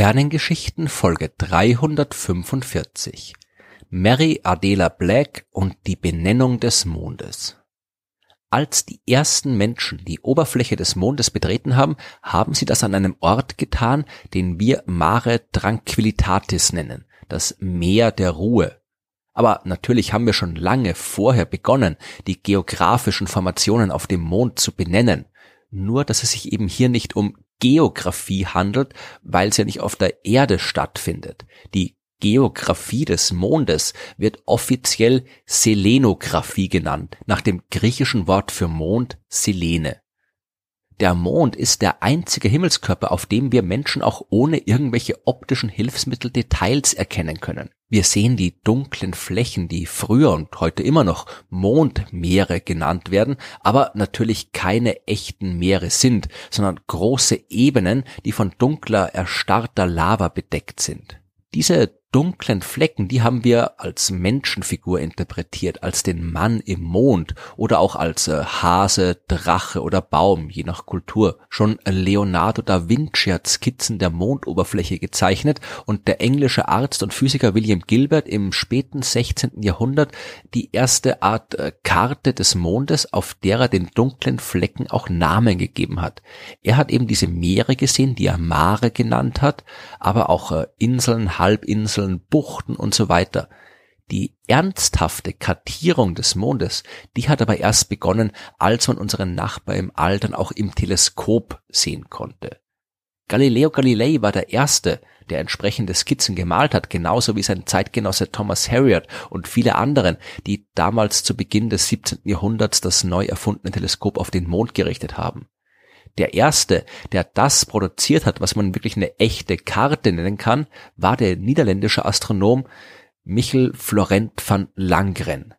Sternengeschichten Folge 345 Mary Adela Black und die Benennung des Mondes Als die ersten Menschen die Oberfläche des Mondes betreten haben, haben sie das an einem Ort getan, den wir Mare Tranquillitatis nennen, das Meer der Ruhe. Aber natürlich haben wir schon lange vorher begonnen, die geografischen Formationen auf dem Mond zu benennen. Nur, dass es sich eben hier nicht um Geographie handelt, weil es ja nicht auf der Erde stattfindet. Die Geographie des Mondes wird offiziell Selenographie genannt, nach dem griechischen Wort für Mond Selene. Der Mond ist der einzige Himmelskörper, auf dem wir Menschen auch ohne irgendwelche optischen Hilfsmittel Details erkennen können. Wir sehen die dunklen Flächen, die früher und heute immer noch Mondmeere genannt werden, aber natürlich keine echten Meere sind, sondern große Ebenen, die von dunkler, erstarrter Lava bedeckt sind. Diese dunklen Flecken, die haben wir als Menschenfigur interpretiert, als den Mann im Mond oder auch als äh, Hase, Drache oder Baum, je nach Kultur. Schon Leonardo da Vinci hat Skizzen der Mondoberfläche gezeichnet und der englische Arzt und Physiker William Gilbert im späten 16. Jahrhundert die erste Art äh, Karte des Mondes, auf der er den dunklen Flecken auch Namen gegeben hat. Er hat eben diese Meere gesehen, die er Mare genannt hat, aber auch äh, Inseln, Halbinseln, Inseln, Buchten und so weiter. Die ernsthafte Kartierung des Mondes, die hat aber erst begonnen, als man unseren Nachbar im All dann auch im Teleskop sehen konnte. Galileo Galilei war der Erste, der entsprechende Skizzen gemalt hat, genauso wie sein Zeitgenosse Thomas Harriot und viele anderen, die damals zu Beginn des 17. Jahrhunderts das neu erfundene Teleskop auf den Mond gerichtet haben. Der erste, der das produziert hat, was man wirklich eine echte Karte nennen kann, war der niederländische Astronom Michel Florent van Langren.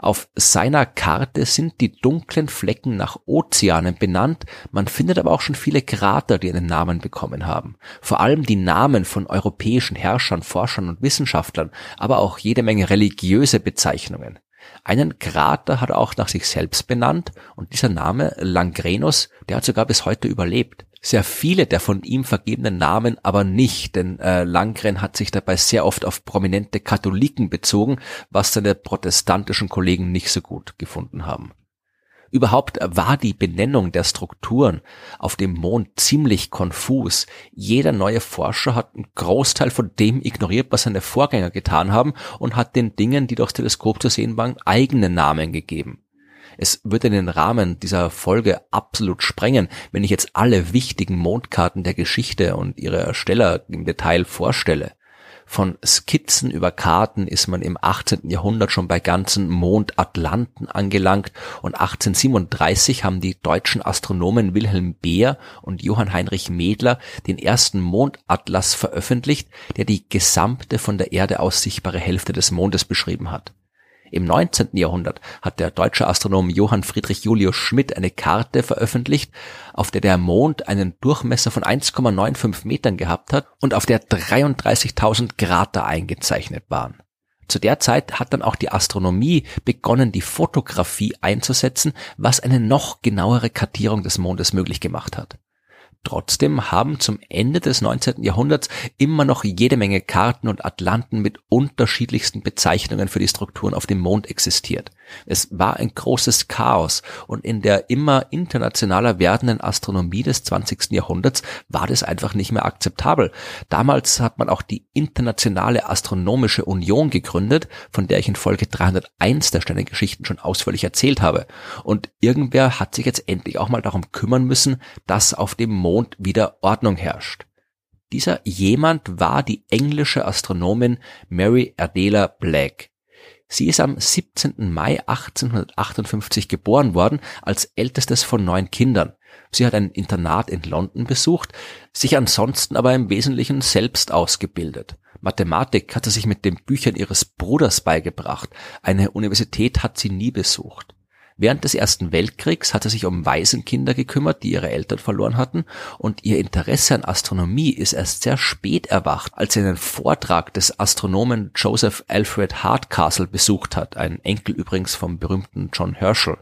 Auf seiner Karte sind die dunklen Flecken nach Ozeanen benannt, man findet aber auch schon viele Krater, die einen Namen bekommen haben. Vor allem die Namen von europäischen Herrschern, Forschern und Wissenschaftlern, aber auch jede Menge religiöse Bezeichnungen. Einen Krater hat er auch nach sich selbst benannt und dieser Name Langrenus, der hat sogar bis heute überlebt. Sehr viele der von ihm vergebenen Namen aber nicht, denn äh, Langren hat sich dabei sehr oft auf prominente Katholiken bezogen, was seine protestantischen Kollegen nicht so gut gefunden haben. Überhaupt war die Benennung der Strukturen auf dem Mond ziemlich konfus. Jeder neue Forscher hat einen Großteil von dem ignoriert, was seine Vorgänger getan haben und hat den Dingen, die durchs Teleskop zu sehen waren, eigene Namen gegeben. Es würde den Rahmen dieser Folge absolut sprengen, wenn ich jetzt alle wichtigen Mondkarten der Geschichte und ihre Ersteller im Detail vorstelle. Von Skizzen über Karten ist man im 18. Jahrhundert schon bei ganzen Mondatlanten angelangt und 1837 haben die deutschen Astronomen Wilhelm Beer und Johann Heinrich Mädler den ersten Mondatlas veröffentlicht, der die gesamte von der Erde aus sichtbare Hälfte des Mondes beschrieben hat. Im 19. Jahrhundert hat der deutsche Astronom Johann Friedrich Julius Schmidt eine Karte veröffentlicht, auf der der Mond einen Durchmesser von 1,95 Metern gehabt hat und auf der 33.000 Krater eingezeichnet waren. Zu der Zeit hat dann auch die Astronomie begonnen, die Fotografie einzusetzen, was eine noch genauere Kartierung des Mondes möglich gemacht hat. Trotzdem haben zum Ende des 19. Jahrhunderts immer noch jede Menge Karten und Atlanten mit unterschiedlichsten Bezeichnungen für die Strukturen auf dem Mond existiert. Es war ein großes Chaos und in der immer internationaler werdenden Astronomie des 20. Jahrhunderts war das einfach nicht mehr akzeptabel. Damals hat man auch die Internationale Astronomische Union gegründet, von der ich in Folge 301 der Sternengeschichten schon ausführlich erzählt habe. Und irgendwer hat sich jetzt endlich auch mal darum kümmern müssen, dass auf dem Mond wieder Ordnung herrscht. Dieser jemand war die englische Astronomin Mary Adela Black. Sie ist am 17. Mai 1858 geboren worden, als ältestes von neun Kindern. Sie hat ein Internat in London besucht, sich ansonsten aber im Wesentlichen selbst ausgebildet. Mathematik hat sie sich mit den Büchern ihres Bruders beigebracht. Eine Universität hat sie nie besucht. Während des Ersten Weltkriegs hat er sich um Waisenkinder gekümmert, die ihre Eltern verloren hatten, und ihr Interesse an Astronomie ist erst sehr spät erwacht, als er einen Vortrag des Astronomen Joseph Alfred Hardcastle besucht hat, ein Enkel übrigens vom berühmten John Herschel.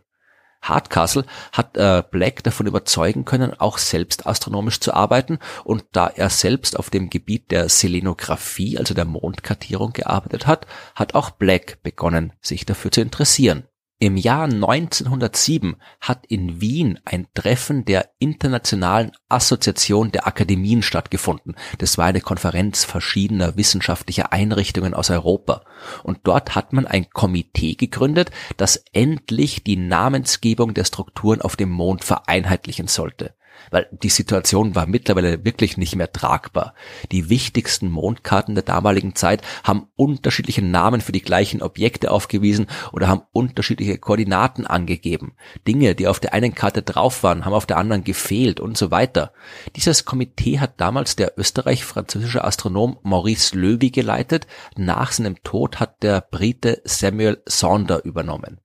Hardcastle hat äh, Black davon überzeugen können, auch selbst astronomisch zu arbeiten und da er selbst auf dem Gebiet der Selenographie, also der Mondkartierung gearbeitet hat, hat auch Black begonnen, sich dafür zu interessieren. Im Jahr 1907 hat in Wien ein Treffen der Internationalen Assoziation der Akademien stattgefunden. Das war eine Konferenz verschiedener wissenschaftlicher Einrichtungen aus Europa. Und dort hat man ein Komitee gegründet, das endlich die Namensgebung der Strukturen auf dem Mond vereinheitlichen sollte weil die Situation war mittlerweile wirklich nicht mehr tragbar. Die wichtigsten Mondkarten der damaligen Zeit haben unterschiedliche Namen für die gleichen Objekte aufgewiesen oder haben unterschiedliche Koordinaten angegeben. Dinge, die auf der einen Karte drauf waren, haben auf der anderen gefehlt und so weiter. Dieses Komitee hat damals der österreich-französische Astronom Maurice Löwy geleitet. Nach seinem Tod hat der Brite Samuel Saunder übernommen.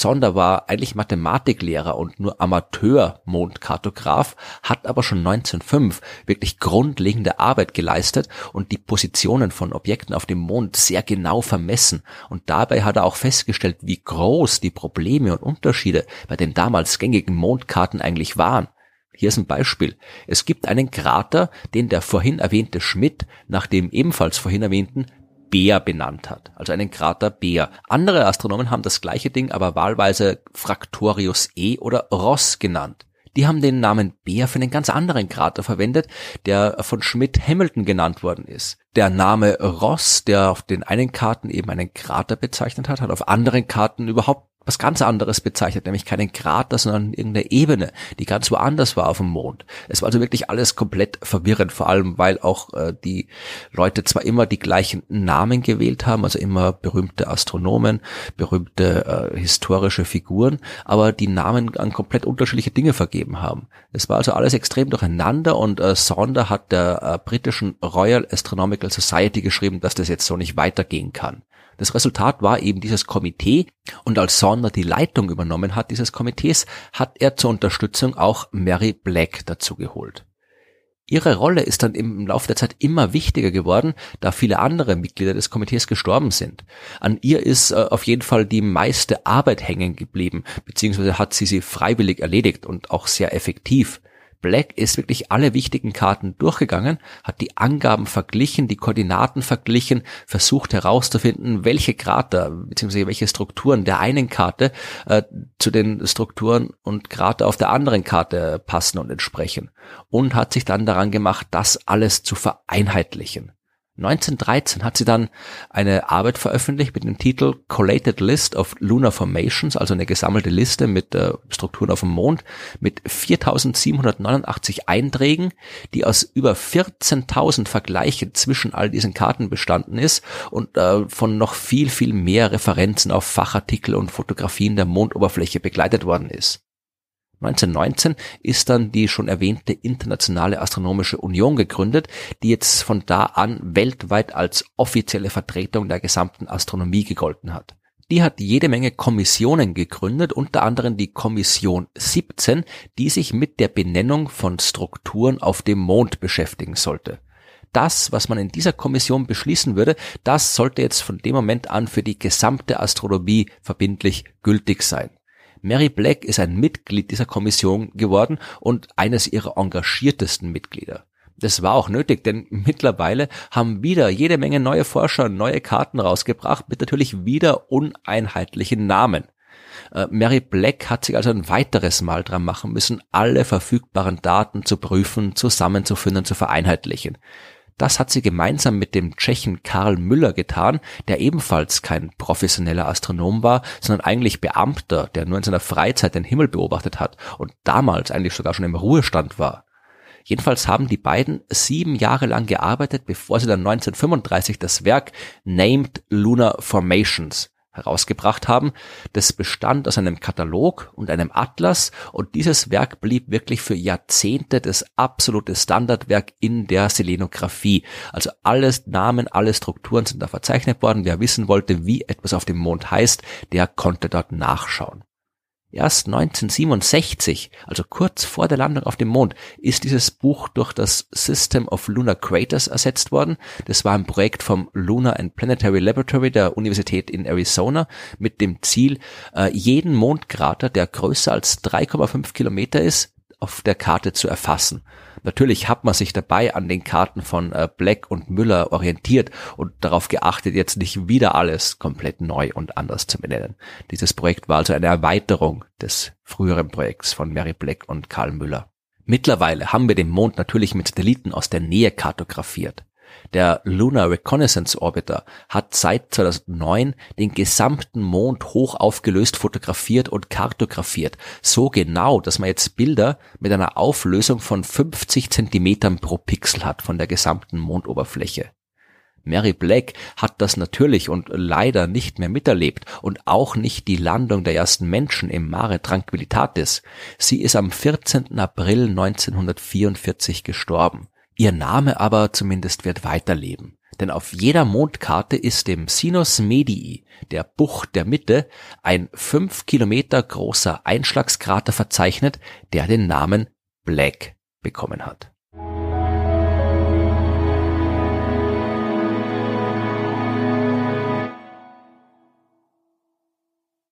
Sonder war eigentlich Mathematiklehrer und nur Amateur-Mondkartograf, hat aber schon 1905 wirklich grundlegende Arbeit geleistet und die Positionen von Objekten auf dem Mond sehr genau vermessen. Und dabei hat er auch festgestellt, wie groß die Probleme und Unterschiede bei den damals gängigen Mondkarten eigentlich waren. Hier ist ein Beispiel. Es gibt einen Krater, den der vorhin erwähnte Schmidt nach dem ebenfalls vorhin erwähnten Bär benannt hat, also einen Krater Bär. Andere Astronomen haben das gleiche Ding aber wahlweise Fractorius E oder Ross genannt. Die haben den Namen Bär für einen ganz anderen Krater verwendet, der von Schmidt-Hamilton genannt worden ist. Der Name Ross, der auf den einen Karten eben einen Krater bezeichnet hat, hat auf anderen Karten überhaupt was ganz anderes bezeichnet, nämlich keinen Krater, sondern irgendeine Ebene, die ganz woanders war auf dem Mond. Es war also wirklich alles komplett verwirrend, vor allem weil auch äh, die Leute zwar immer die gleichen Namen gewählt haben, also immer berühmte Astronomen, berühmte äh, historische Figuren, aber die Namen an komplett unterschiedliche Dinge vergeben haben. Es war also alles extrem durcheinander und äh, Sonder hat der äh, britischen Royal Astronomical Society geschrieben, dass das jetzt so nicht weitergehen kann. Das Resultat war eben dieses Komitee und als Sonder die Leitung übernommen hat dieses Komitees, hat er zur Unterstützung auch Mary Black dazu geholt. Ihre Rolle ist dann im Laufe der Zeit immer wichtiger geworden, da viele andere Mitglieder des Komitees gestorben sind. An ihr ist äh, auf jeden Fall die meiste Arbeit hängen geblieben, beziehungsweise hat sie sie freiwillig erledigt und auch sehr effektiv. Black ist wirklich alle wichtigen Karten durchgegangen, hat die Angaben verglichen, die Koordinaten verglichen, versucht herauszufinden, welche Krater bzw. welche Strukturen der einen Karte äh, zu den Strukturen und Krater auf der anderen Karte passen und entsprechen und hat sich dann daran gemacht, das alles zu vereinheitlichen. 1913 hat sie dann eine Arbeit veröffentlicht mit dem Titel Collated List of Lunar Formations, also eine gesammelte Liste mit äh, Strukturen auf dem Mond, mit 4789 Einträgen, die aus über 14.000 Vergleichen zwischen all diesen Karten bestanden ist und äh, von noch viel, viel mehr Referenzen auf Fachartikel und Fotografien der Mondoberfläche begleitet worden ist. 1919 ist dann die schon erwähnte Internationale Astronomische Union gegründet, die jetzt von da an weltweit als offizielle Vertretung der gesamten Astronomie gegolten hat. Die hat jede Menge Kommissionen gegründet, unter anderem die Kommission 17, die sich mit der Benennung von Strukturen auf dem Mond beschäftigen sollte. Das, was man in dieser Kommission beschließen würde, das sollte jetzt von dem Moment an für die gesamte Astronomie verbindlich gültig sein. Mary Black ist ein Mitglied dieser Kommission geworden und eines ihrer engagiertesten Mitglieder. Das war auch nötig, denn mittlerweile haben wieder jede Menge neue Forscher neue Karten rausgebracht mit natürlich wieder uneinheitlichen Namen. Äh, Mary Black hat sich also ein weiteres Mal dran machen müssen, alle verfügbaren Daten zu prüfen, zusammenzuführen, zu vereinheitlichen. Das hat sie gemeinsam mit dem Tschechen Karl Müller getan, der ebenfalls kein professioneller Astronom war, sondern eigentlich Beamter, der nur in seiner Freizeit den Himmel beobachtet hat und damals eigentlich sogar schon im Ruhestand war. Jedenfalls haben die beiden sieben Jahre lang gearbeitet, bevor sie dann 1935 das Werk Named Lunar Formations herausgebracht haben. Das bestand aus einem Katalog und einem Atlas und dieses Werk blieb wirklich für Jahrzehnte das absolute Standardwerk in der Selenographie. Also alles Namen, alle Strukturen sind da verzeichnet worden. Wer wissen wollte, wie etwas auf dem Mond heißt, der konnte dort nachschauen. Erst 1967, also kurz vor der Landung auf dem Mond, ist dieses Buch durch das System of Lunar Craters ersetzt worden. Das war ein Projekt vom Lunar and Planetary Laboratory der Universität in Arizona mit dem Ziel, äh, jeden Mondkrater, der größer als 3,5 Kilometer ist, auf der Karte zu erfassen. Natürlich hat man sich dabei an den Karten von äh, Black und Müller orientiert und darauf geachtet, jetzt nicht wieder alles komplett neu und anders zu benennen. Dieses Projekt war also eine Erweiterung des früheren Projekts von Mary Black und Karl Müller. Mittlerweile haben wir den Mond natürlich mit Satelliten aus der Nähe kartografiert. Der Lunar Reconnaissance Orbiter hat seit 2009 den gesamten Mond hoch aufgelöst fotografiert und kartografiert. So genau, dass man jetzt Bilder mit einer Auflösung von 50 Zentimetern pro Pixel hat von der gesamten Mondoberfläche. Mary Black hat das natürlich und leider nicht mehr miterlebt und auch nicht die Landung der ersten Menschen im Mare Tranquillitatis. Sie ist am 14. April 1944 gestorben. Ihr Name aber zumindest wird weiterleben. Denn auf jeder Mondkarte ist dem Sinus Medii, der Bucht der Mitte, ein fünf Kilometer großer Einschlagskrater verzeichnet, der den Namen Black bekommen hat.